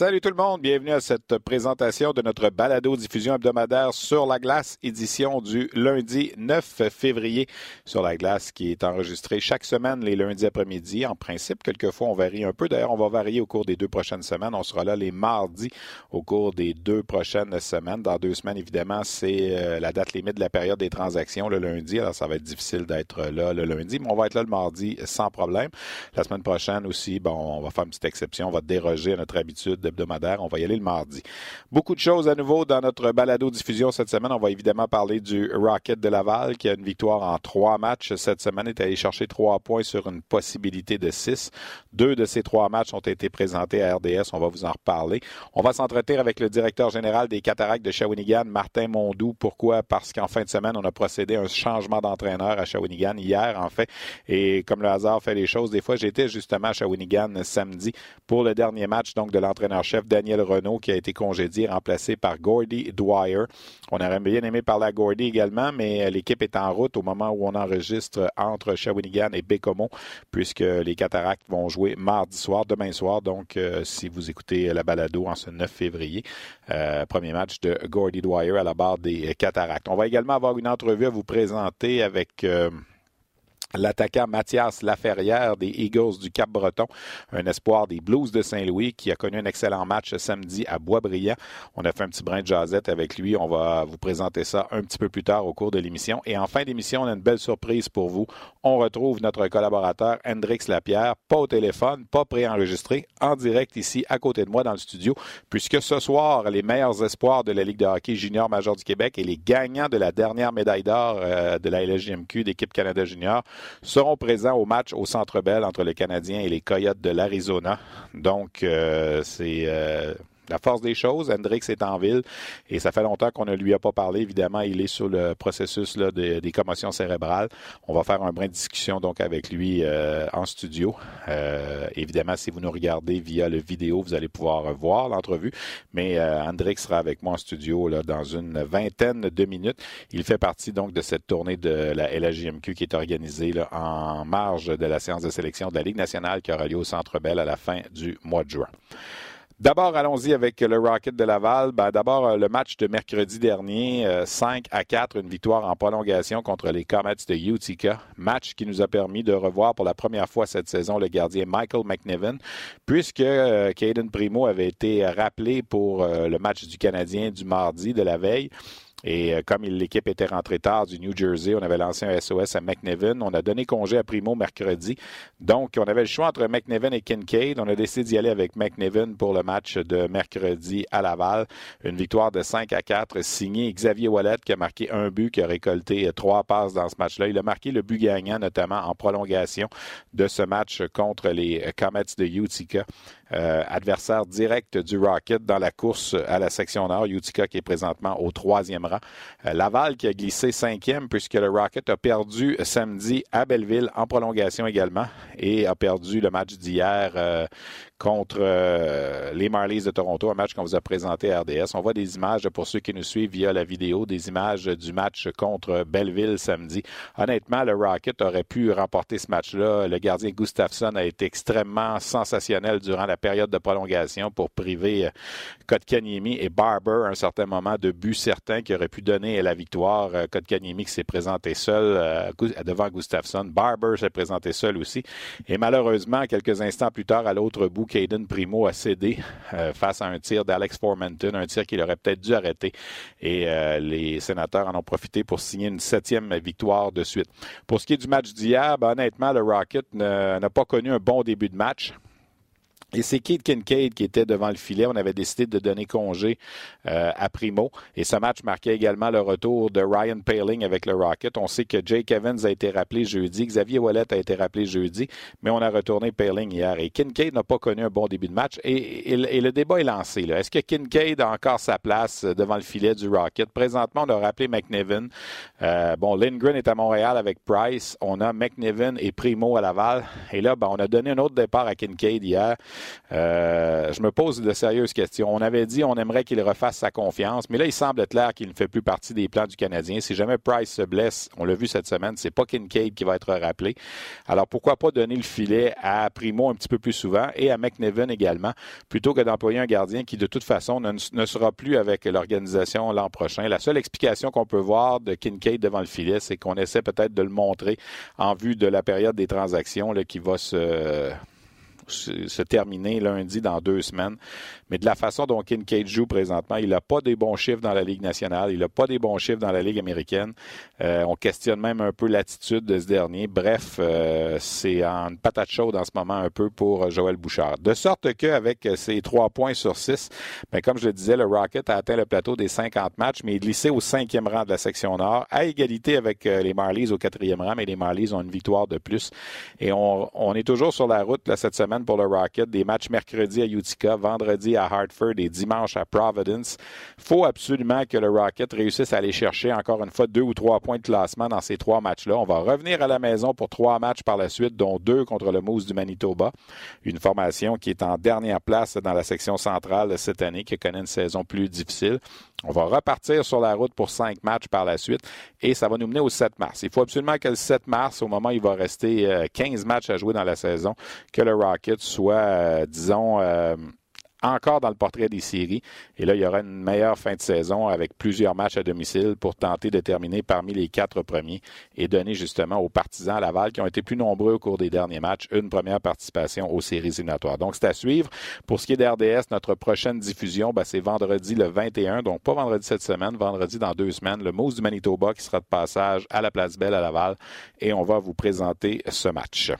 Salut tout le monde, bienvenue à cette présentation de notre balado diffusion hebdomadaire sur la glace, édition du lundi 9 février sur la glace qui est enregistrée chaque semaine les lundis après-midi. En principe, quelquefois on varie un peu. D'ailleurs, on va varier au cours des deux prochaines semaines. On sera là les mardis au cours des deux prochaines semaines. Dans deux semaines, évidemment, c'est euh, la date limite de la période des transactions le lundi. Alors, ça va être difficile d'être là le lundi, mais on va être là le mardi sans problème. La semaine prochaine aussi, bon, on va faire une petite exception. On va déroger à notre habitude On va y aller le mardi. Beaucoup de choses à nouveau dans notre balado-diffusion cette semaine. On va évidemment parler du Rocket de Laval qui a une victoire en trois matchs cette semaine, est allé chercher trois points sur une possibilité de six. Deux de ces trois matchs ont été présentés à RDS. On va vous en reparler. On va s'entretenir avec le directeur général des Cataractes de Shawinigan, Martin Mondou. Pourquoi? Parce qu'en fin de semaine, on a procédé à un changement d'entraîneur à Shawinigan hier, en fait. Et comme le hasard fait les choses, des fois, j'étais justement à Shawinigan samedi pour le dernier match donc de l'entraîneur chef Daniel Renault qui a été congédié, remplacé par Gordy Dwyer. On aurait bien aimé parler à Gordy également, mais euh, l'équipe est en route au moment où on enregistre entre Shawinigan et Bécomo, puisque les Cataractes vont jouer mardi soir, demain soir. Donc, euh, si vous écoutez la balado en ce 9 février, euh, premier match de Gordy Dwyer à la barre des Cataractes. On va également avoir une entrevue à vous présenter avec L'attaquant Mathias Laferrière des Eagles du Cap-Breton, un espoir des Blues de Saint-Louis qui a connu un excellent match samedi à Boisbriand. On a fait un petit brin de jasette avec lui. On va vous présenter ça un petit peu plus tard au cours de l'émission. Et en fin d'émission, on a une belle surprise pour vous. On retrouve notre collaborateur Hendrix Lapierre, pas au téléphone, pas préenregistré, en direct ici à côté de moi dans le studio, puisque ce soir, les meilleurs espoirs de la Ligue de hockey junior major du Québec et les gagnants de la dernière médaille d'or euh, de la LGMQ d'équipe Canada junior seront présents au match au Centre Bell entre les Canadiens et les Coyotes de l'Arizona. Donc, euh, c'est euh, la force des choses, Hendrix est en ville et ça fait longtemps qu'on ne lui a pas parlé. Évidemment, il est sur le processus là, des commotions cérébrales. On va faire un brin de discussion donc avec lui euh, en studio. Euh, évidemment, si vous nous regardez via le vidéo, vous allez pouvoir voir l'entrevue. Mais euh, Hendrix sera avec moi en studio là, dans une vingtaine de minutes. Il fait partie donc de cette tournée de la LHJMQ qui est organisée là, en marge de la séance de sélection de la Ligue nationale qui aura lieu au Centre Bell à la fin du mois de juin. D'abord, allons-y avec le Rocket de Laval. Ben, D'abord, euh, le match de mercredi dernier, 5 euh, à 4, une victoire en prolongation contre les Comets de Utica. Match qui nous a permis de revoir pour la première fois cette saison le gardien Michael McNiven, puisque euh, Caden Primo avait été rappelé pour le match du Canadien du mardi de la veille. Et euh, comme l'équipe était rentrée tard du New Jersey, on avait lancé un SOS à McNevin. On a donné congé à Primo mercredi. Donc, on avait le choix entre McNevin et Kincaid. On a décidé d'y aller avec McNevin pour le match de mercredi à Laval. Une victoire de 5 à 4 signée Xavier Wallet qui a marqué un but, qui a récolté euh, trois passes dans ce match-là. Il a marqué le but gagnant, notamment en prolongation de ce match contre les euh, Comets de Utica. Euh, adversaire direct du Rocket dans la course à la section nord. Utica qui est présentement au troisième Euh, Laval qui a glissé cinquième puisque le Rocket a perdu samedi à Belleville en prolongation également et a perdu le match d'hier euh, contre euh, les Marlies de Toronto, un match qu'on vous a présenté à RDS. On voit des images pour ceux qui nous suivent via la vidéo, des images du match contre Belleville samedi. Honnêtement, le Rocket aurait pu remporter ce match-là. Le gardien Gustafsson a été extrêmement sensationnel durant la période de prolongation pour priver euh, Kotkaniemi et Barber à un certain moment de but certain qui aurait pu donner la victoire. Euh, Kotkaniemi qui s'est présenté seul devant Gustafsson. Barber s'est présenté seul aussi. Et malheureusement, quelques instants plus tard, à l'autre bout, Caden Primo a cédé euh, face à un tir d'Alex Formanton, un tir qu'il aurait peut-être dû arrêter. Et euh, les sénateurs en ont profité pour signer une septième victoire de suite. Pour ce qui est du match d'hier, ben, honnêtement, le Rocket n'a pas connu un bon début de match. Et c'est Keith Kincaid qui était devant le filet. On avait décidé de donner congé euh, à Primo. Et ce match marquait également le retour de Ryan Paling avec le Rocket. On sait que Jake Evans a été rappelé jeudi, Xavier Wallet a été rappelé jeudi, mais on a retourné Paling hier. Et Kincaid n'a pas connu un bon début de match. Et, le débat est lancé. Est-ce que Kincaid a encore sa place devant le filet du Rocket? Présentement, on a rappelé McNiven. Euh, bon, Lindgren est à Montréal avec Price. On a McNiven et Primo à Laval. Et là, ben, on a donné un autre départ à Kincaid hier. Euh, je me pose de sérieuses questions. On avait dit on aimerait qu'il refasse sa confiance, mais là, il semble clair qu'il ne fait plus partie des plans du Canadien. Si jamais Price se blesse, on l'a vu cette semaine, c'est pas Kincaid qui va être rappelé. Alors pourquoi pas donner le filet à Primo un petit peu plus souvent et à McNevin également, plutôt que d'employer un gardien qui de toute façon ne, ne sera plus avec l'organisation l'an prochain. La seule explication qu'on peut voir de Kincaid devant le filet, c'est qu'on essaie peut-être de le montrer en vue de la période des transactions là, qui va se se terminer lundi dans deux semaines. Mais de la façon dont Kincaid joue présentement, il n'a pas des bons chiffres dans la Ligue nationale, il n'a pas des bons chiffres dans la Ligue américaine. Euh, on questionne même un peu l'attitude de ce dernier. Bref, euh, c'est en patate chaude en ce moment un peu pour Joël Bouchard. De sorte qu'avec ses trois points sur six, ben, comme je le disais, le Rocket a atteint le plateau des 50 matchs, mais il glissait au cinquième rang de la section nord, à égalité avec euh, les Marlies au quatrième rang, mais les Marlies ont une victoire de plus. Et on, on est toujours sur la route là, cette semaine pour le Rocket. Des matchs mercredi à Utica, vendredi à Hartford et dimanche à Providence. Il faut absolument que le Rocket réussisse à aller chercher encore une fois deux ou trois points de classement dans ces trois matchs-là. On va revenir à la maison pour trois matchs par la suite, dont deux contre le Moose du Manitoba. Une formation qui est en dernière place dans la section centrale cette année, qui connaît une saison plus difficile. On va repartir sur la route pour cinq matchs par la suite et ça va nous mener au 7 mars. Il faut absolument que le 7 mars, au moment où il va rester 15 euh, matchs à jouer dans la saison, que le Rocket soit, euh, disons, euh, encore dans le portrait des séries. Et là, il y aura une meilleure fin de saison avec plusieurs matchs à domicile pour tenter de terminer parmi les quatre premiers et donner justement aux partisans à Laval qui ont été plus nombreux au cours des derniers matchs une première participation aux séries éliminatoires. Donc, c'est à suivre. Pour ce qui est d'RDS, notre prochaine diffusion, ben, c'est vendredi le 21, donc pas vendredi cette semaine, vendredi dans deux semaines, le Moose du Manitoba qui sera de passage à la Place Belle à Laval et on va vous présenter ce match.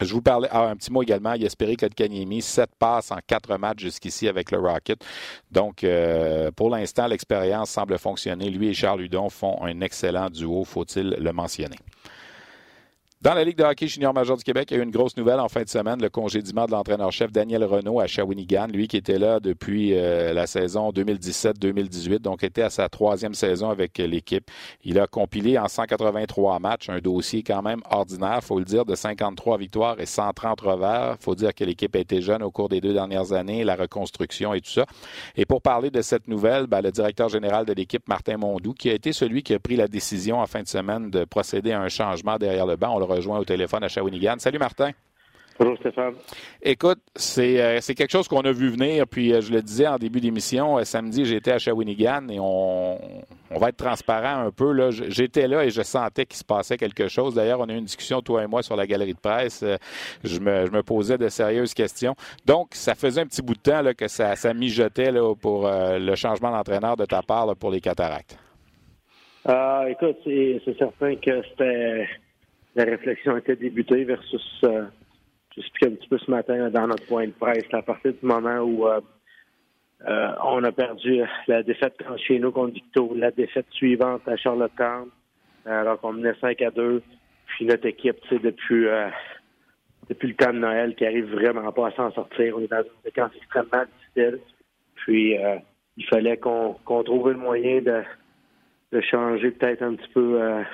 Je vous parlais, ah, un petit mot également, Yesperi Kotkaniemi, sept passes en quatre matchs jusqu'ici avec le Rocket. Donc, euh, pour l'instant, l'expérience semble fonctionner. Lui et Charles Hudon font un excellent duo, faut-il le mentionner. Dans la Ligue de hockey junior major du Québec, il y a eu une grosse nouvelle en fin de semaine, le congédiement de l'entraîneur-chef Daniel Renault à Shawinigan, lui qui était là depuis euh, la saison 2017-2018, donc était à sa troisième saison avec l'équipe. Il a compilé en 183 matchs un dossier quand même ordinaire, faut le dire, de 53 victoires et 130 revers. faut dire que l'équipe a été jeune au cours des deux dernières années, la reconstruction et tout ça. Et pour parler de cette nouvelle, ben, le directeur général de l'équipe, Martin Mondou, qui a été celui qui a pris la décision en fin de semaine de procéder à un changement derrière le banc. Rejoint au téléphone à Shawinigan. Salut Martin. Bonjour Stéphane. Écoute, c'est euh, quelque chose qu'on a vu venir, puis euh, je le disais en début d'émission, euh, samedi j'étais à Shawinigan et on, va être transparent un peu. J'étais là et je sentais qu'il se passait quelque chose. D'ailleurs, on a eu une discussion, toi et moi, sur la galerie de presse. Je me, posais de sérieuses questions. Donc, ça faisait un petit bout de temps là, que ça, ça mijotait là, pour le changement d'entraîneur de ta part pour les cataractes. Ah, écoute, c'est certain que c'était la réflexion était débutée versus, euh, un petit peu ce matin dans notre point de presse, à partir du moment où euh, euh, on a perdu la défaite chez nous contre Victo, la défaite suivante à Charlottetown, alors qu'on menait 5 à 2, puis notre équipe, tu sais, depuis, depuis le temps de Noël, qui arrive vraiment pas à s'en sortir. On est dans une séquence extrêmement difficile. Puis, il fallait qu'on trouve le moyen de, de changer peut-être un petit peu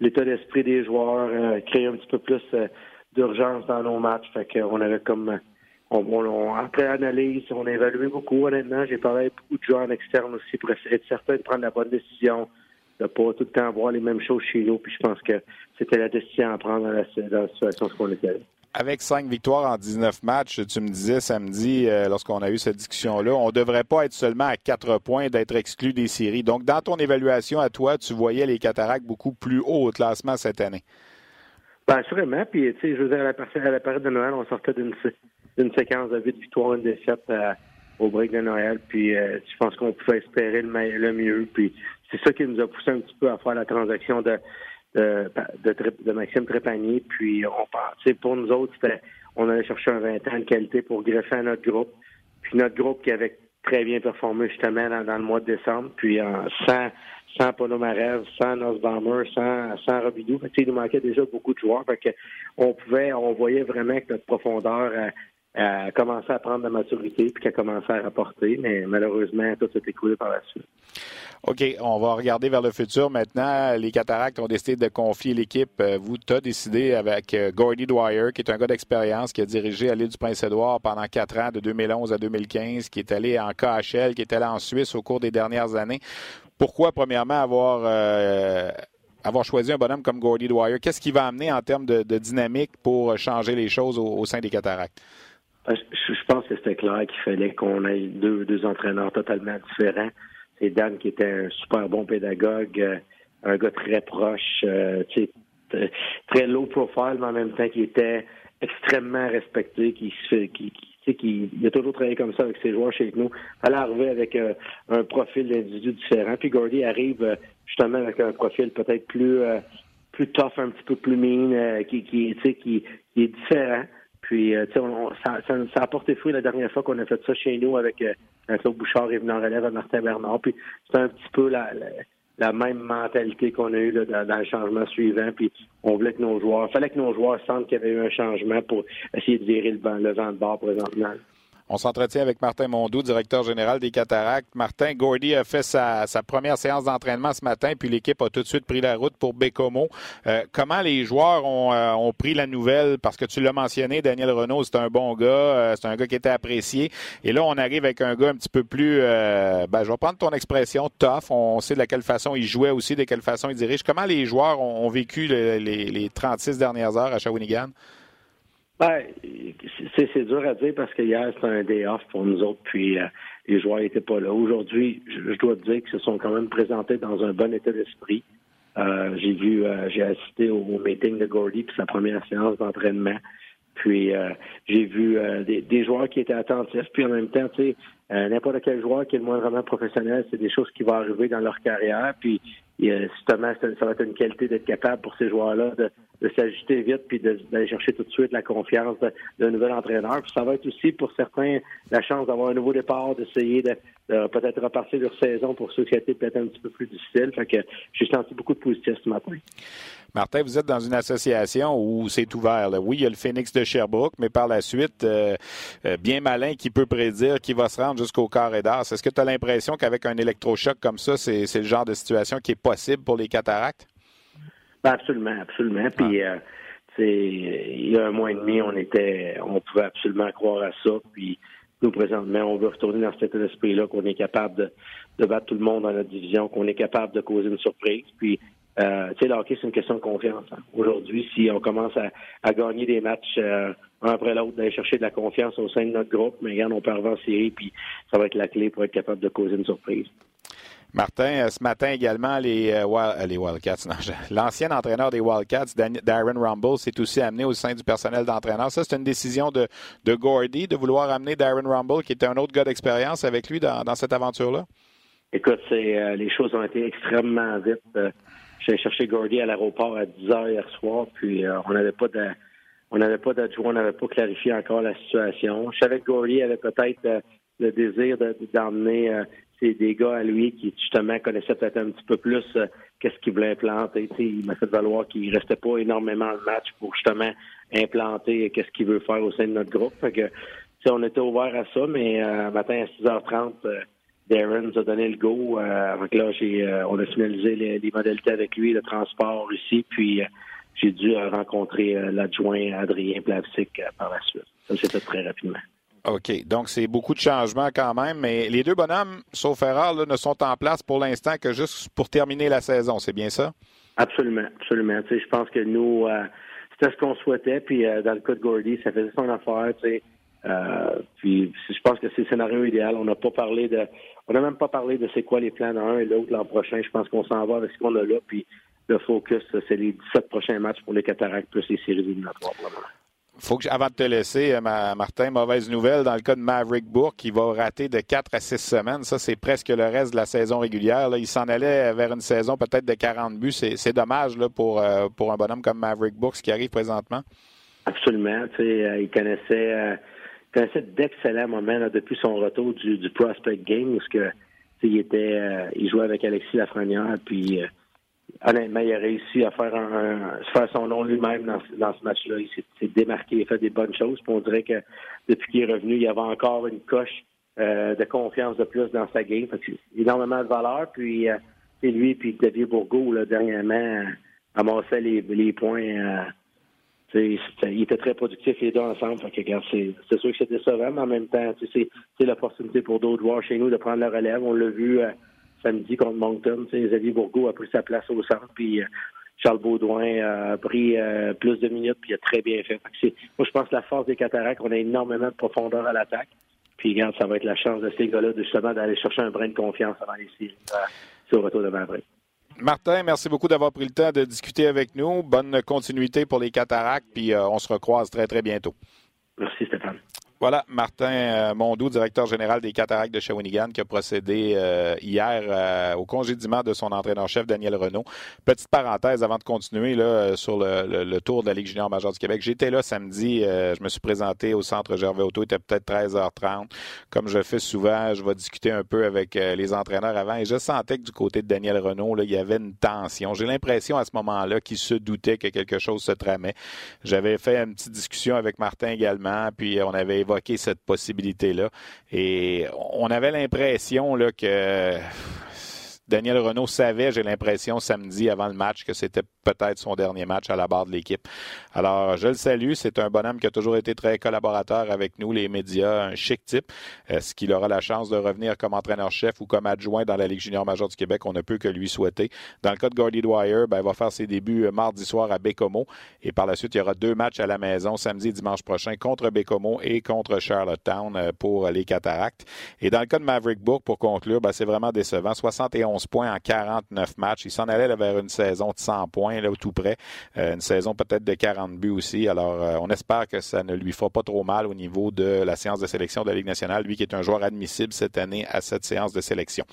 l'état d'esprit des joueurs, euh, créer un petit peu plus euh, d'urgence dans nos matchs. Fait qu'on avait comme on, on, après analyse, on a évalué beaucoup, honnêtement. J'ai parlé avec beaucoup de joueurs en externe aussi pour être certain de prendre la bonne décision, de pas tout le temps voir les mêmes choses chez nous. Puis je pense que c'était la décision à prendre dans la, dans la situation qu'on était avec cinq victoires en 19 matchs, tu me disais samedi, euh, lorsqu'on a eu cette discussion-là, on ne devrait pas être seulement à quatre points d'être exclu des séries. Donc, dans ton évaluation à toi, tu voyais les cataractes beaucoup plus haut au classement cette année? Bien, assurément. Puis, tu sais, je veux dire, à la, période de Noël, on sortait d'une, séquence de 8 victoires, une défaite euh, au break de Noël. Puis, euh, je pense qu'on pouvait espérer le, le mieux. Puis, c'est ça qui nous a poussé un petit peu à faire la transaction de de, Maxime Trépanier. Puis on pensait, pour nous autres, on allait chercher un 20 ans de qualité pour greffer à notre groupe. Puis notre groupe qui avait très bien performé justement dans, le mois de décembre. Puis sans, sans Ponomarev, sans Nosbaumer, sans, sans Robidou. Il nous manquait déjà beaucoup de joueurs. Fait que on pouvait, on voyait vraiment que notre profondeur a commencé à prendre de la maturité puis qu'elle a commencé à rapporter. Mais malheureusement, tout s'est écoulé par la suite. OK, on va regarder vers le futur maintenant. Les Cataractes ont décidé de confier l'équipe. Euh, vous, tu as décidé avec euh, Gordy Dwyer, qui est un gars d'expérience, qui a dirigé à l'île du Prince-Édouard pendant quatre ans, de 2011 à 2015, qui est allé en KHL, qui est allé en Suisse au cours des dernières années. Pourquoi, premièrement, avoir, euh, avoir choisi un bonhomme comme Gordy Dwyer? Qu'est-ce qui va amener en termes de, dynamique pour changer les choses au, sein des Cataractes? Je, pense que c'était clair qu'il fallait qu'on ait deux, deux entraîneurs totalement différents. C'est Dan qui était un super bon pédagogue, euh, un gars très proche, euh, très low profile, mais en même temps qui était extrêmement respecté, qui se fait, qui, qui, il a toujours travaillé comme ça avec ses joueurs chez nous. Elle arrivé avec euh, un profil d'individu différent. Puis Gordy arrive justement avec un profil peut-être plus plus tough, un petit peu plus mean, qui, qui, qui, qui est différent. Puis, euh, sais, ça, ça, a porté fruit la dernière fois qu'on a fait ça chez nous avec euh, Claude Bouchard et venant relève à Martin Bernard. Puis, c'est un petit peu la, la, même mentalité qu'on a eue là, dans, le changement suivant. Puis, on voulait que nos joueurs, fallait que nos joueurs sentent qu'il y avait eu un changement pour essayer de virer le, le vent de bord présentement. On s'entretient avec Martin Mondou, directeur général des Cataractes. Martin, Gordy a fait sa, première séance d'entraînement ce matin, puis l'équipe a tout de suite pris la route pour Bécomo. Euh, comment les joueurs euh, ont, pris la nouvelle? Parce que tu l'as mentionné, Daniel Renault, c'est un bon gars, euh, c'est un gars qui était apprécié. Et là, on arrive avec un gars un petit peu plus, ben, je vais prendre ton expression, tough. On sait de quelle façon il jouait aussi, de quelle façon il dirige. Comment les joueurs ont, vécu les, les 36 dernières heures à Shawinigan? Ben, c'est dur à dire parce que hier, c'était un day off pour nous autres, puis euh, les joueurs n'étaient pas là. Aujourd'hui, je, dois te dire qu'ils se sont quand même présentés dans un bon état d'esprit. Euh, j'ai vu, euh, j'ai assisté au, meeting de Gordy, puis sa première séance d'entraînement. Puis j'ai vu des, des, joueurs qui étaient attentifs, puis en même temps, tu sais, n'importe quel joueur qui est le moins vraiment professionnel, c'est des choses qui vont arriver dans leur carrière. Puis justement, ça va être une qualité d'être capable pour ces joueurs-là de, de s'ajuster vite puis d'aller chercher tout de suite la confiance d'un nouvel entraîneur. Puis ça va être aussi pour certains la chance d'avoir un nouveau départ, d'essayer de, peut-être repartir leur saison pour ceux qui étaient peut-être un petit peu plus difficile. Fait que j'ai senti beaucoup de positif ce matin. Martin, vous êtes dans une association où c'est ouvert. Oui, il y a le Phoenix de Sherbrooke, mais par la suite, euh, euh, bien malin qui peut prédire qui va se rendre jusqu'au carré d'as. Est-ce que tu as l'impression qu'avec un électrochoc comme ça, c'est le genre de situation qui est possible pour les cataractes? Ben, absolument, absolument. Puis, euh, il y a un mois et demi, on était, on pouvait absolument croire à ça. Puis, nous, présentement, on veut retourner dans cet état d'esprit-là, qu'on est capable de, battre tout le monde dans notre division, qu'on est capable de causer une surprise. Puis, euh, tu sais, le hockey, c'est une question de confiance. Hein. Aujourd'hui, si on commence à, gagner des matchs euh, un après l'autre, d'aller chercher de la confiance au sein de notre groupe, mais regarde, on peut en série, puis ça va être la clé pour être capable de causer une surprise. Martin, euh, ce matin également, les, euh, les Wildcats, l'ancien entraîneur des Wildcats, Darren Rumble, s'est aussi amené au sein du personnel d'entraîneur. Ça, c'est une décision de, de Gordy de vouloir amener Darren Rumble, qui était un autre gars d'expérience, avec lui dans, cette aventure-là? Écoute, c'est, les choses ont été extrêmement vite. J'ai cherché Gordy à l'aéroport à 10 heures hier soir, puis on n'avait pas de, on n'avait pas d'adjoint, on n'avait pas clarifié encore la situation. Je savais que Gordy avait peut-être le désir d'emmener c'est des gars à lui qui justement connaissaient peut-être un petit peu plus euh, qu'est-ce qu'il voulait implanter. il m'a fait valoir qu'il restait pas énormément de match pour justement implanter qu'est-ce qu'il veut faire au sein de notre groupe. Fait on était ouvert à ça, mais euh, matin à 6h30, euh, Darren nous a donné le go. Euh, là, j'ai, on a finalisé les, modalités avec lui, le transport ici, puis j'ai dû rencontrer l'adjoint Adrien Plavsic par la suite. Ça s'est fait très rapidement. OK. Donc, c'est beaucoup de changements quand même, mais les deux bonhommes, sauf erreur, ne sont en place pour l'instant que juste pour terminer la saison. C'est bien ça? Absolument, absolument. je pense que nous, euh, c'était ce qu'on souhaitait. Puis, euh, dans le cas de Gordy, ça faisait son affaire. Euh, puis, je pense que c'est le scénario idéal. On n'a pas parlé de, on n'a même pas parlé de c'est quoi les plans d'un et l'autre l'an prochain. Je pense qu'on s'en va avec ce qu'on a là. Puis, le focus, c'est les 17 prochains matchs pour les Cataractes plus les séries éliminatoires faut que, avant de te laisser, euh, Martin, mauvaise nouvelle dans le cas de Maverick Bourque, qui va rater de 4 à 6 semaines. Ça, c'est presque le reste de la saison régulière. Il s'en allait vers une saison peut-être de 40 buts. C'est dommage là, pour, euh, pour un bonhomme comme Maverick Bourque, ce qui arrive présentement. Absolument. il connaissait, connaissait d'excellents moments depuis son retour du, du prospect game où que, il était, il jouait avec Alexis Lafrenière, puis honnêtement, il a réussi à faire un, faire son nom lui-même dans, dans, ce match-là. Il s'est démarqué, il a fait des bonnes choses. Puis on dirait que depuis qu'il est revenu, il y avait encore une coche euh, de confiance de plus dans sa game. Fait énormément de valeur. Puis euh, c'est lui puis Xavier Bourgault, là, dernièrement, amassait les, les points. Euh, il était très productif les deux ensemble. C'est sûr que c'est décevant, mais en même temps, c'est l'opportunité pour d'autres joueurs chez nous de prendre la relève. On l'a vu samedi contre Moncton. Xavier Bourgault a pris sa place au centre, puis euh, Charles Baudouin a pris euh, plus de minutes, puis il a très bien fait. moi, je pense que la force des cataractes, on a énormément de profondeur à l'attaque. Puis, regarde, ça va être la chance de ces gars-là, justement, d'aller chercher un brin de confiance avant les séries euh, sur retour de Maverick. Martin, merci beaucoup d'avoir pris le temps de discuter avec nous. Bonne continuité pour les cataractes, puis on se recroise très, très bientôt. Merci, Stéphane. Voilà, Martin euh, Mondou, directeur général des Cataractes de Shawinigan, qui a procédé euh, hier euh, au congédiement de son entraîneur-chef, Daniel Renault. Petite parenthèse avant de continuer là, sur le, tour de la Ligue junior majeure du Québec. J'étais là samedi, je me suis présenté au centre Gervais Auto, il était peut-être 13h30. Comme je fais souvent, je vais discuter un peu avec les entraîneurs avant et je sentais que du côté de Daniel Renault, là, il y avait une tension. J'ai l'impression à ce moment-là qu'il se doutait que quelque chose se tramait. J'avais fait une petite discussion avec Martin également, puis on avait cette possibilité-là. Et on avait l'impression que Daniel Renault savait, j'ai l'impression, samedi avant le match, que c'était peut-être son dernier match à la barre de l'équipe. Alors, je le salue. C'est un bonhomme qui a toujours été très collaborateur avec nous, les médias, un chic type. Est-ce qu'il aura la chance de revenir comme entraîneur-chef ou comme adjoint dans la Ligue junior majeure du Québec? On ne peut que lui souhaiter. Dans le cas de Gordy Dwyer, ben, il va faire ses débuts euh, mardi soir à Bécomo. Et par la suite, il y aura deux matchs à la maison, samedi et dimanche prochain, contre Bécomo et contre Charlottetown euh, pour les Cataractes. Et dans le cas de Maverick Book, pour conclure, ben, c'est vraiment décevant. 71 points en 49 matchs. Il s'en allait vers une saison de 100 points, là, tout près. Euh, une saison peut-être de 40 buts aussi. Alors, euh, on espère que ça ne lui fera pas trop mal au niveau de la séance de sélection de la Ligue nationale, lui qui est un joueur admissible cette année à cette séance de sélection.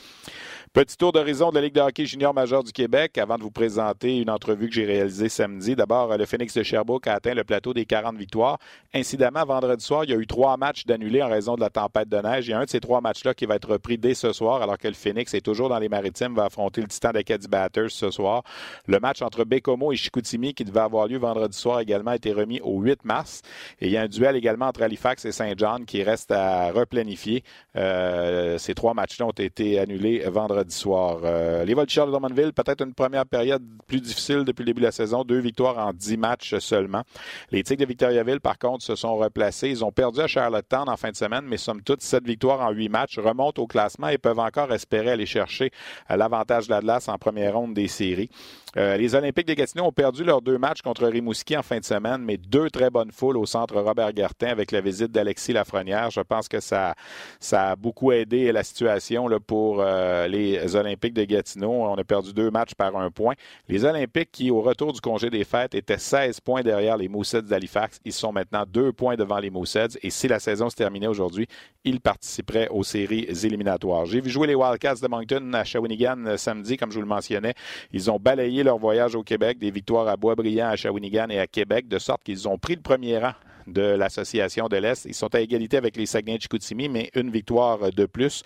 Petit tour d'horizon de la Ligue de hockey junior majeur du Québec avant de vous présenter une entrevue que j'ai réalisée samedi. D'abord, le Phoenix de Sherbrooke a atteint le plateau des 40 victoires. Incidemment, vendredi soir, il y a eu trois matchs d'annulés en raison de la tempête de neige. Il y a un de ces trois matchs-là qui va être repris dès ce soir, alors que le Phoenix est toujours dans les maritimes, va affronter le Titan d'Acadie Batters ce soir. Le match entre Bécomo et Chicoutimi, qui devait avoir lieu vendredi soir, également a été remis au 8 mars. Et il y a un duel également entre Halifax et Saint-Jean qui reste à replanifier. Euh, ces trois matchs-là ont été annulés vendredi soir. Euh, les Voltigeurs de Drummondville, peut-être une première période plus difficile depuis le début de la saison. Deux victoires en dix matchs seulement. Les Tigres de Victoriaville, par contre, se sont replacés. Ils ont perdu à Charlottetown en fin de semaine, mais somme toute, sept victoires en huit matchs remontent au classement et peuvent encore espérer aller chercher euh, l'avantage de la glace en première ronde des séries. Euh, les Olympiques de Gatineau ont perdu leurs deux matchs contre Rimouski en fin de semaine, mais deux très bonnes foules au centre Robert Gartin avec la visite d'Alexis Lafrenière. Je pense que ça, ça a beaucoup aidé la situation là, pour les Olympiques de Gatineau. On a perdu deux matchs par un point. Les Olympiques qui, au retour du congé des fêtes, étaient 16 points derrière les Mooseheads d'Halifax, ils sont maintenant deux points devant les Mooseheads. Et si la saison se terminait aujourd'hui, ils participeraient aux séries éliminatoires. J'ai vu jouer les Wildcats de Moncton à Shawinigan euh, samedi, comme je vous le mentionnais. Ils ont balayé leur voyage au Québec, des victoires à Boisbriand, à Shawinigan et à Québec, de sorte qu'ils ont pris le premier rang de l'Association de l'Est. Ils sont à égalité avec les Saguenay-Chicoutimi, mais une victoire de plus.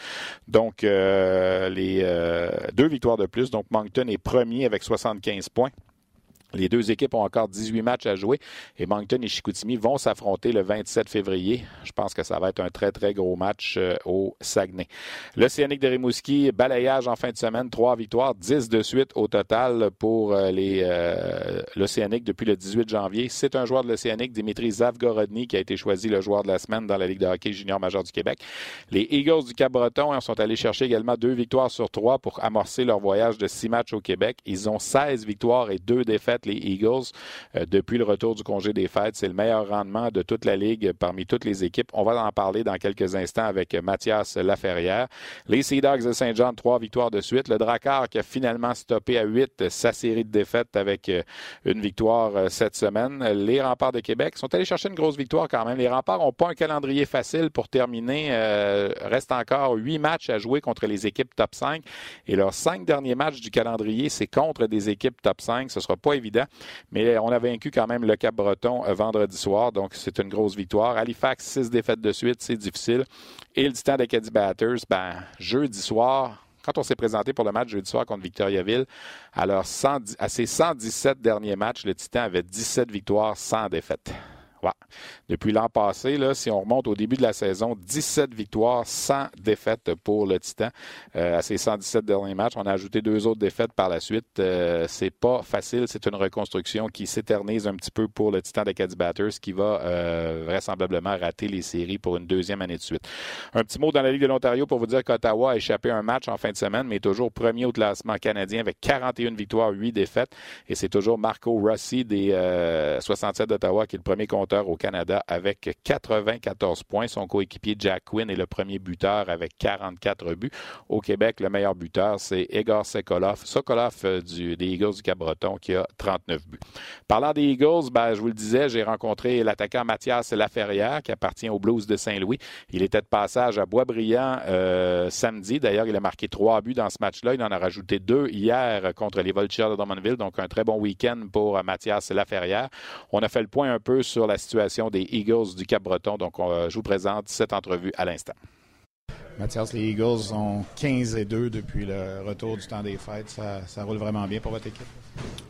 Donc, euh, les euh, deux victoires de plus. Donc, Moncton est premier avec 75 points. Les deux équipes ont encore 18 matchs à jouer et Moncton et Chicoutimi vont s'affronter le 27 février. Je pense que ça va être un très, très gros match euh, au Saguenay. L'Océanique de Rimouski, balayage en fin de semaine, trois victoires, 10 de suite au total pour euh, euh, l'Océanique depuis le 18 janvier. C'est un joueur de l'Océanique, Dimitri Zavgorodny, qui a été choisi le joueur de la semaine dans la Ligue de hockey junior majeur du Québec. Les Eagles du Cap-Breton sont allés chercher également deux victoires sur trois pour amorcer leur voyage de six matchs au Québec. Ils ont 16 victoires et deux défaites les Eagles euh, depuis le retour du congé des fêtes. C'est le meilleur rendement de toute la Ligue parmi toutes les équipes. On va en parler dans quelques instants avec Mathias Laferrière. Les Sea Dogs de Saint-Jean, trois victoires de suite. Le Drakkar qui a finalement stoppé à huit sa série de défaites avec euh, une victoire euh, cette semaine. Les Remparts de Québec sont allés chercher une grosse victoire quand même. Les Remparts n'ont pas un calendrier facile pour terminer. reste encore huit matchs à jouer contre les équipes top 5. Et leurs cinq derniers matchs du calendrier, c'est contre des équipes top 5. Ce ne sera pas évident Mais on a vaincu quand même le Cap-Breton vendredi soir, donc c'est une grosse victoire. Halifax, six défaites de suite, c'est difficile. Et le Titan d'Acadie Batters, ben, jeudi soir, quand on s'est présenté pour le match jeudi soir contre Victoriaville, alors à ses 117 derniers matchs, le Titan avait 17 victoires sans défaite. Ouais. Depuis l'an passé, là, si on remonte au début de la saison, 17 victoires, sans défaites pour le Titan euh, à ses 117 derniers matchs. On a ajouté deux autres défaites par la suite. Euh, c'est pas facile. C'est une reconstruction qui s'éternise un petit peu pour le Titan d'Acadie Batters qui va euh, vraisemblablement rater les séries pour une deuxième année de suite. Un petit mot dans la Ligue de l'Ontario pour vous dire qu'Ottawa a échappé un match en fin de semaine, mais est toujours premier au classement canadien avec 41 victoires, 8 défaites. Et c'est toujours Marco Rossi des 67 d'Ottawa qui est le premier contre au Canada avec 94 points. Son coéquipier Jack Quinn est le premier buteur avec 44 buts. Au Québec, le meilleur buteur, c'est Egor Sokolov, Sokolov euh, des Eagles du Cap-Breton qui a 39 buts. Parlant des Eagles, ben, je vous le disais, j'ai rencontré l'attaquant Mathias Laferrière qui appartient aux Blues de Saint-Louis. Il était de passage à Boisbriand euh, samedi. D'ailleurs, il a marqué trois buts dans ce match-là. Il en a rajouté deux hier contre les Vultures de Drummondville. Donc, un très bon week-end pour Mathias Laferrière. On a fait le point un peu sur la situation des Eagles du Cap-Breton. Donc, je vous présente cette entrevue à l'instant. Mathias, les Eagles sont 15 et 2 depuis le retour du temps des fêtes. Ça, roule vraiment bien pour votre équipe?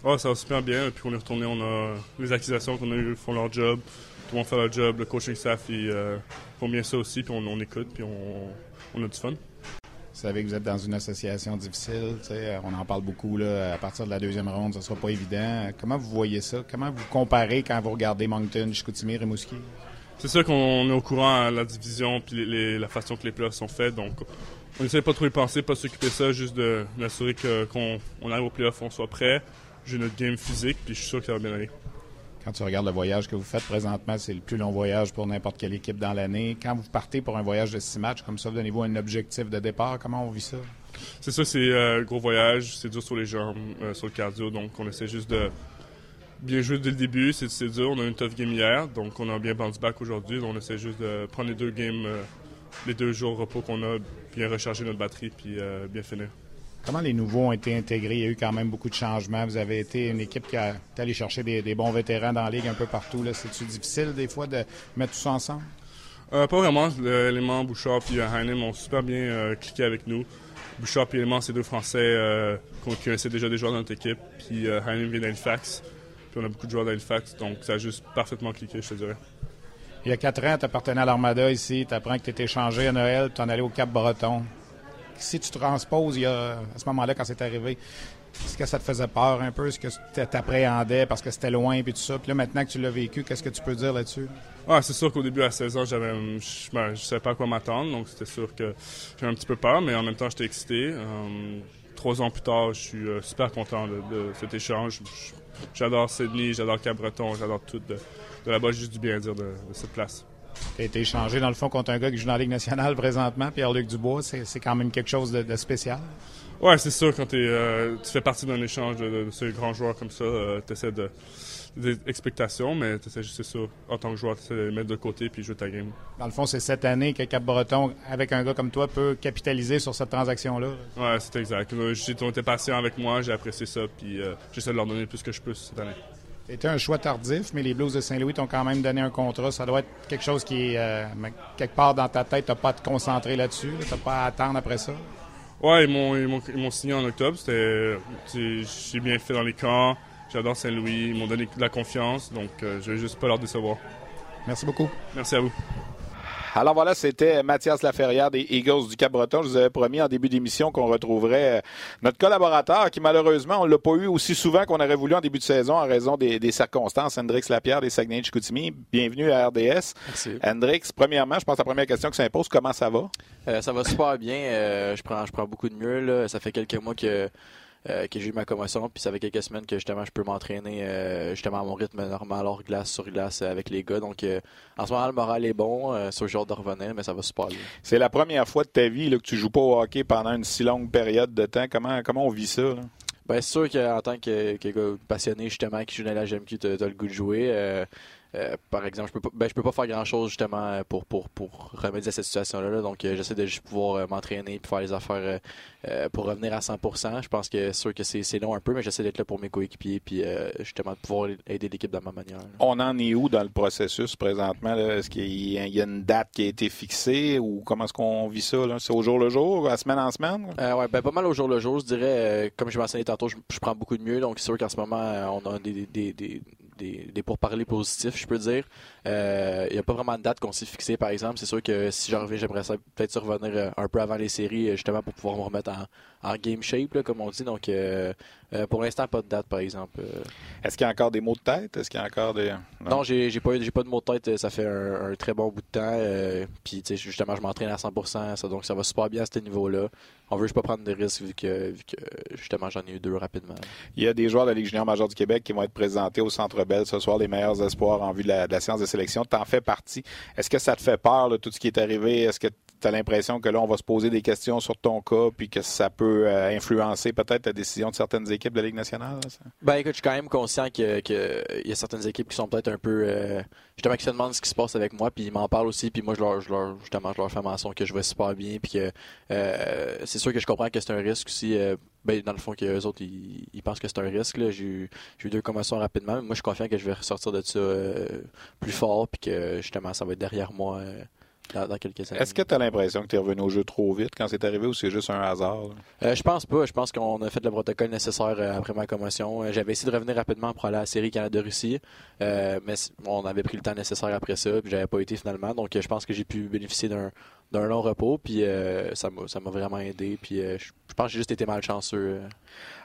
Oh, ça va super bien. Puis on est retourné, on a les accusations qu'on a eues font leur job. Tout le monde fait leur job. Le coaching staff, ils euh, font bien ça aussi. Puis on, écoute, puis on, a du fun. Vous savez que vous êtes dans une association difficile. On en parle beaucoup. Là, à partir de la deuxième ronde, ce ne sera pas évident. Comment vous voyez ça? Comment vous comparez quand vous regardez Moncton, Chicoutimi, Rimouski? C'est sûr qu'on est au courant à la division puis la façon que les playoffs sont faits. Donc, on essaie pas trop y penser, pas s'occuper de ça, juste de d'assurer qu'on on arrive au playoffs, on soit prêt. J'ai notre game physique, puis je suis sûr que ça va bien aller. Quand tu regardes le voyage que vous faites présentement, c'est le plus long voyage pour n'importe quelle équipe dans l'année. Quand vous partez pour un voyage de six matchs comme ça, donnez-vous un objectif de départ. Comment on vit ça? C'est ça, c'est un euh, gros voyage, c'est dur sur les jambes, euh, sur le cardio, donc on essaie juste de bien jouer dès le début. C'est dur, on a eu une tough game hier, donc on a bien bounce back aujourd'hui. On essaie juste de prendre les deux games, euh, les deux jours de repos qu'on a, bien recharger notre batterie, puis bien finir. Comment les nouveaux ont été intégrés? Il y a eu quand même beaucoup de changements. Vous avez été une équipe qui a été allée chercher des, bons vétérans dans la ligue un peu partout. C'est-tu difficile des fois de mettre tout ça ensemble? Euh, pas vraiment. L'élément Bouchard et Heinem ont super bien euh, cliqué avec nous. Bouchard et Élément, c'est deux Français euh, qui connaissaient déjà des joueurs dans notre équipe. Puis Heinem vient d'Halifax. Puis on a beaucoup de joueurs d'Halifax. Donc ça a juste parfaitement cliqué, je te dirais. Il y a quatre ans, tu appartenais à l'Armada ici. Tu apprends que tu étais échangé à Noël. Tu en allé au Cap-Breton si tu transposes il y a, à ce moment-là, quand c'est arrivé, est-ce que ça te faisait peur un peu? Est-ce que tu t'appréhendais parce que c'était loin et tout ça? Puis là, maintenant que tu l'as vécu, qu'est-ce que tu peux dire là-dessus? Ouais, c'est sûr qu'au début, à 16 ans, je, ne savais pas à quoi m'attendre. Donc, c'était sûr que j'avais un petit peu peur, mais en même temps, j'étais excité. Euh, trois ans plus tard, je suis euh, super content de, cet échange. J'adore Sydney, j'adore Cabreton, j'adore tout. De, de là-bas, juste du bien dire de cette place qui a été échangé, dans le fond, contre un gars qui joue dans la Ligue nationale présentement, Pierre-Luc Dubois. C'est quand même quelque chose de, spécial. Oui, c'est sûr. Quand euh, tu fais partie d'un échange de, ce grand joueur comme ça, euh, tu essaies de des expectations, mais c'est sûr, en tant que joueur, tu de les mettre de côté puis jouer ta game. Dans le fond, c'est cette année que Cap-Breton, avec un gars comme toi, peut capitaliser sur cette transaction-là. Oui, c'est exact. J'ai été patient avec moi, j'ai apprécié ça, puis euh, j'essaie de leur donner le plus que je peux cette année. C'était un choix tardif, mais les Blues de Saint-Louis t'ont quand même donné un contrat. Ça doit être quelque chose qui est euh, quelque part dans ta tête. Tu pas à te concentrer là-dessus. Tu n'as pas à attendre après ça? Ouais, ils m'ont signé en octobre. J'ai bien fait dans les camps. J'adore Saint-Louis. Ils m'ont donné de la confiance. Donc, euh, je vais juste pas leur décevoir. Merci beaucoup. Merci à vous. Alors voilà, c'était Mathias Laferrière des Eagles du Cap-Breton. Je vous avais promis en début d'émission qu'on retrouverait euh, notre collaborateur qui malheureusement, on l'a pas eu aussi souvent qu'on aurait voulu en début de saison en raison des, circonstances. Hendrix Lapierre des Saguenay-Chicoutimi, bienvenue à RDS. Merci. Hendrix, premièrement, je pense que la première question qui s'impose, comment ça va? Euh, ça va super bien. Euh, je, prends, je prends beaucoup de mieux. Là. Ça fait quelques mois que euh, que j'ai eu ma commotion. Puis ça fait quelques semaines que justement je peux m'entraîner euh, justement à mon rythme normal hors glace sur glace avec les gars. Donc euh, en ce moment le moral est bon, c'est jour de revenir, mais ça va super bien. C'est la première fois de ta vie là, que tu joues pas au hockey pendant une si longue période de temps. Comment comment on vit ça? Là? Ben, c'est sûr qu'en tant que, que, passionné justement qui joue dans la GMQ, tu as, le goût de jouer. euh, par exemple, je peux pas, ben, je peux pas faire grand chose justement pour, pour, pour remédier à cette situation-là. Donc, euh, j'essaie de juste pouvoir euh, m'entraîner et faire les affaires pour revenir à 100%. Je pense que c'est sûr que c'est long un peu, mais j'essaie d'être là pour mes coéquipiers puis justement de pouvoir aider l'équipe de ma manière. On en est où dans le processus présentement? Est-ce qu'il y, a une date qui a été fixée ou comment est-ce qu'on vit ça? C'est au jour le jour, à semaine en semaine? ouais, ben, pas mal au jour le jour. Je dirais, comme je mentionnais tantôt, je, prends beaucoup de mieux. Donc, c'est sûr qu'en ce moment, on a des, des, des des, des pourparlers positifs, je peux dire. Il euh, n'y a pas vraiment de date qu'on s'est fixée, par exemple. C'est sûr que si j'en reviens, j'aimerais peut-être revenir euh, un peu avant les séries, euh, justement pour pouvoir me remettre en, game shape, comme on dit. Donc, pour l'instant, pas de date, par exemple. Est-ce qu'il y a encore des mots de tête? Est-ce qu'il y a encore des... Non, j'ai, j'ai pas, pas de mots de tête. Ça fait un, très bon bout de temps. puis, justement, je m'entraîne à 100%. Ça, donc, ça va super bien à ce niveau-là. On veut juste pas prendre de risques vu que, vu que justement, j'en ai eu deux rapidement. Il y a des joueurs de la Ligue junior majeure du Québec qui vont être présentés au Centre Bell ce soir, les meilleurs espoirs en vue de la, de la séance de sélection. Tu en fais partie. Est-ce que ça te fait peur, tout ce qui est arrivé? Est-ce que tu as l'impression que là, on va se poser des questions sur ton cas, puis que ça peut euh, influencer peut-être la décision de certaines équipes de la Ligue nationale? Ben écoute, je suis quand même conscient qu'il que y a certaines équipes qui sont peut-être un peu. Euh, justement, qui se demandent ce qui se passe avec moi, puis ils m'en parlent aussi, puis moi, je leur, je leur, justement, je leur fais mention que je vais super bien, puis que euh, c'est sûr que je comprends que c'est un risque aussi. ben, dans le fond, qu'eux autres, ils, pensent que c'est un risque. J'ai eu, eu deux commotions rapidement, mais moi, je suis confiant que je vais ressortir de ça plus fort, puis que justement, ça va être derrière moi dans, quelques années. Est-ce que tu as l'impression que tu es revenu au jeu trop vite quand c'est arrivé ou c'est juste un hasard? Euh, je pense pas. Je pense qu'on a fait le protocole nécessaire euh, après ma commotion. Euh, j'avais essayé de revenir rapidement pour aller à la série Canada-Russie, mais on avait pris le temps nécessaire après ça, puis j'avais pas été finalement. Donc je pense que j'ai pu bénéficier d'un d'un long repos, puis ça m'a vraiment aidé. Puis je pense que j'ai juste été malchanceux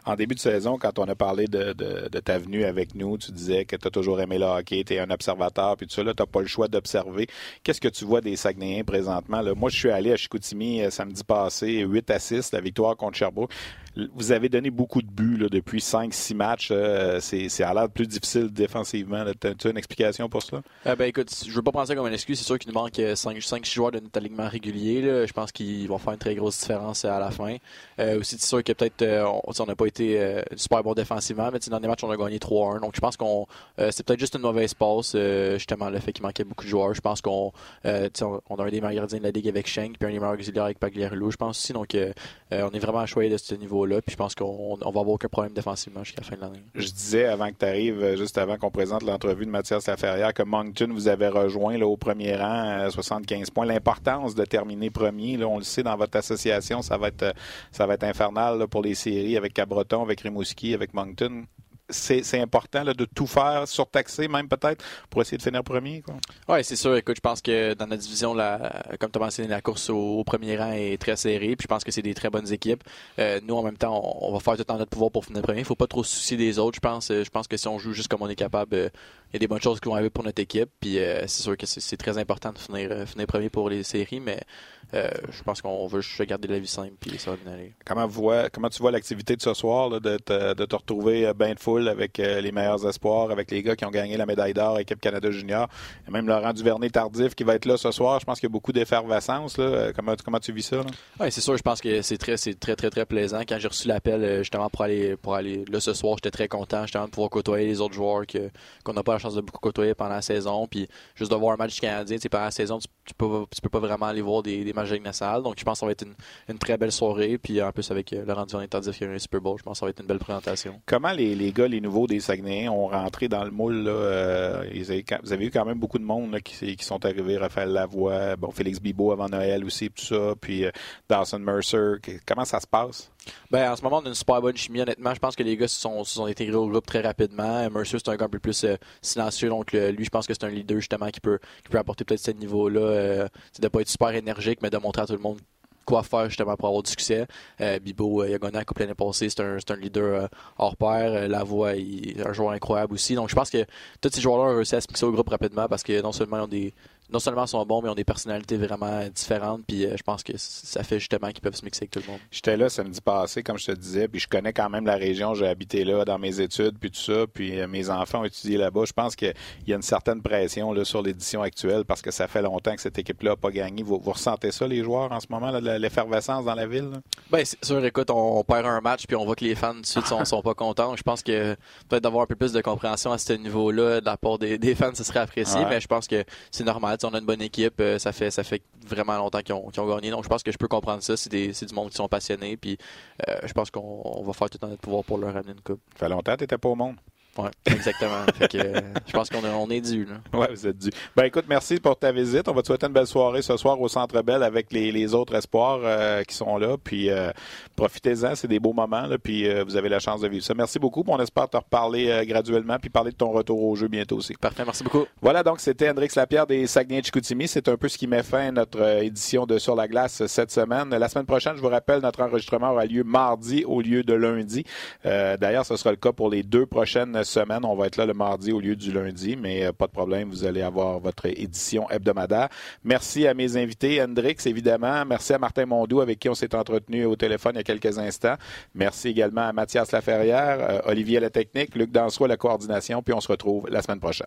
en début de saison, quand on a parlé de, ta venue avec nous, tu disais que tu as toujours aimé le hockey, tu es un observateur, puis tout ça, là, tu n'as pas le choix d'observer. Qu'est-ce que tu vois des Saguenayens présentement? Moi, je suis allé à Chicoutimi euh, samedi passé, 8 à 6, la victoire contre Sherbrooke vous avez donné beaucoup de buts depuis 5-6 matchs. Euh, c'est à l'air plus difficile défensivement. Tu as une explication pour cela? Euh, ben, écoute, je veux pas ça comme une excuse. C'est sûr qu'il nous manque 5-6 euh, joueurs de notre alignement régulier. Je pense qu'ils vont faire une très grosse différence à la fin. aussi, c'est sûr que peut-être on n'a pas été super bon défensivement, mais dans les matchs, on a gagné 3-1. Donc, je pense qu'on c'est peut-être juste une mauvaise passe, justement, le fait qu'il manquait beaucoup de joueurs. Je pense qu'on on, a un des meilleurs gardiens de la Ligue avec Schenk, puis un des meilleurs auxiliaires avec Pagliarulo, je pense aussi. Donc, on est vraiment à de ce niveau Puis je pense qu'on va avoir aucun problème défensivement jusqu'à la fin de l'année. Je disais avant que tu arrives, euh, juste avant qu'on présente l'entrevue de Mathias Laferrière, que Moncton vous avait rejoint au premier rang, à 75 points. L'importance de terminer premier, là, on le sait, dans votre association, ça va être, euh, ça va être infernal pour les séries avec Cabreton, avec Rimouski, avec Moncton c'est important de tout faire, surtaxer même peut-être, pour essayer de finir premier. Oui, c'est sûr. Écoute, je pense que dans notre division, comme tu as mentionné, la course au, premier rang est très serrée. Puis je pense que c'est des très bonnes équipes. Euh, nous, en même temps, on, va faire tout en notre pouvoir pour finir premier. Il ne faut pas trop se soucier des autres. Je pense, je pense que si on joue juste comme on est capable, euh, y a des bonnes choses qui vont arriver pour notre équipe. Puis euh, c'est sûr que c'est très important de finir, finir premier pour les séries, mais euh, je pense qu'on veut juste garder la vie simple puis ça va bien aller. Comment, vois, comment tu vois l'activité de ce soir, de, te, de, te, retrouver euh, bien de foule avec euh, les meilleurs espoirs, avec les gars qui ont gagné la médaille d'or équipe Canada Junior, et même Laurent Duvernay tardif qui va être là ce soir. Je pense qu'il y a beaucoup d'effervescence. Comment, comment tu vis ça? Oui, c'est sûr. Je pense que c'est très, très, très, très plaisant. Quand j'ai reçu l'appel justement pour aller, pour aller là ce soir, j'étais très content justement de pouvoir côtoyer les autres joueurs qu'on n'a pas chance de beaucoup côtoyer pendant la saison. Puis juste de voir un match canadien, pendant la saison, tu, tu, peux, pas vraiment aller voir des, des matchs de Donc, je pense que ça va être une, très belle soirée. Puis en plus, avec euh, Laurent Duvernay tardif qui a un Super Bowl, je pense que ça va être une belle présentation. Comment les, les gars, les nouveaux des Saguenayens ont rentré dans le moule? Euh, vous avez eu quand même beaucoup de monde qui, sont arrivés. Raphaël Lavoie, bon, Félix Bibo avant Noël aussi, tout ça. Puis euh, Dawson Mercer. Comment ça se passe? Ben, en ce moment, on a une super bonne chimie, honnêtement. Je pense que les gars se sont, sont intégrés au groupe très rapidement. Mercer, c'est un gars un peu plus silencieux. Donc, lui, je pense que c'est un leader, justement, qui peut, qui peut apporter peut-être ce niveau-là. Euh, de pas être super énergique, mais de montrer à tout le monde quoi faire justement pour avoir du succès. Euh, Bibo, euh, il a gagné la Coupe l'année passée, c'est un, un, leader euh, hors pair. La voix, il un joueur incroyable aussi. Donc je pense que tous ces joueurs-là ont réussi à se mixer au groupe rapidement parce que non seulement ils ont des, non seulement sont bons, mais ont des personnalités vraiment différentes. Puis je pense que ça fait justement qu'ils peuvent se mixer avec tout le monde. J'étais là samedi passé, comme je te disais, puis je connais quand même la région. J'ai habité là dans mes études, puis tout ça. Puis mes enfants ont étudié là-bas. Je pense qu'il y a une certaine pression là, sur l'édition actuelle parce que ça fait longtemps que cette équipe-là n'a pas gagné. Vous, ressentez ça, les joueurs, en ce moment, l'effervescence dans la ville? Bien, c'est sûr. Écoute, on, perd un match, puis on voit que les fans, de suite, sont, sont pas contents. Je pense que peut-être d'avoir un peu plus de compréhension à ce niveau-là de la part des, fans, ce serait apprécié. Mais je pense que c'est normal. On a une bonne équipe. Euh, ça fait, ça fait vraiment longtemps qu'ils ont, gagné. Donc, je pense que je peux comprendre ça. C'est du monde qui sont passionnés. Puis, euh, je pense qu'on va faire tout en notre pouvoir pour leur amener une coupe. Ça fait longtemps que tu n'étais pas au monde. Oui, exactement. Euh, je pense qu'on est, on est dû. Oui, vous êtes dû. Ben écoute, merci pour ta visite. On va te souhaiter une belle soirée ce soir au Centre Bell avec les, autres espoirs euh, qui sont là. Puis euh, profitez-en, c'est des beaux moments. Là, puis vous avez la chance de vivre ça. Merci beaucoup. On espère te reparler graduellement puis parler de ton retour au jeu bientôt aussi. Parfait, merci beaucoup. Voilà, donc c'était Hendrix Lapierre des Saguenay-Chicoutimi. C'est un peu ce qui met fin à notre édition de Sur la glace cette semaine. La semaine prochaine, je vous rappelle, notre enregistrement aura lieu mardi au lieu de lundi. D'ailleurs, ce sera le cas pour les deux prochaines semaines. On va être là le mardi au lieu du lundi, mais euh, pas de problème, vous allez avoir votre édition hebdomadaire. Merci à mes invités, Hendrix, évidemment. Merci à Martin Mondou, avec qui on s'est entretenu au téléphone il y a quelques instants. Merci également à Mathias Laferrière, euh, Olivier la technique, Luc Dansois la coordination, puis on se retrouve la semaine prochaine.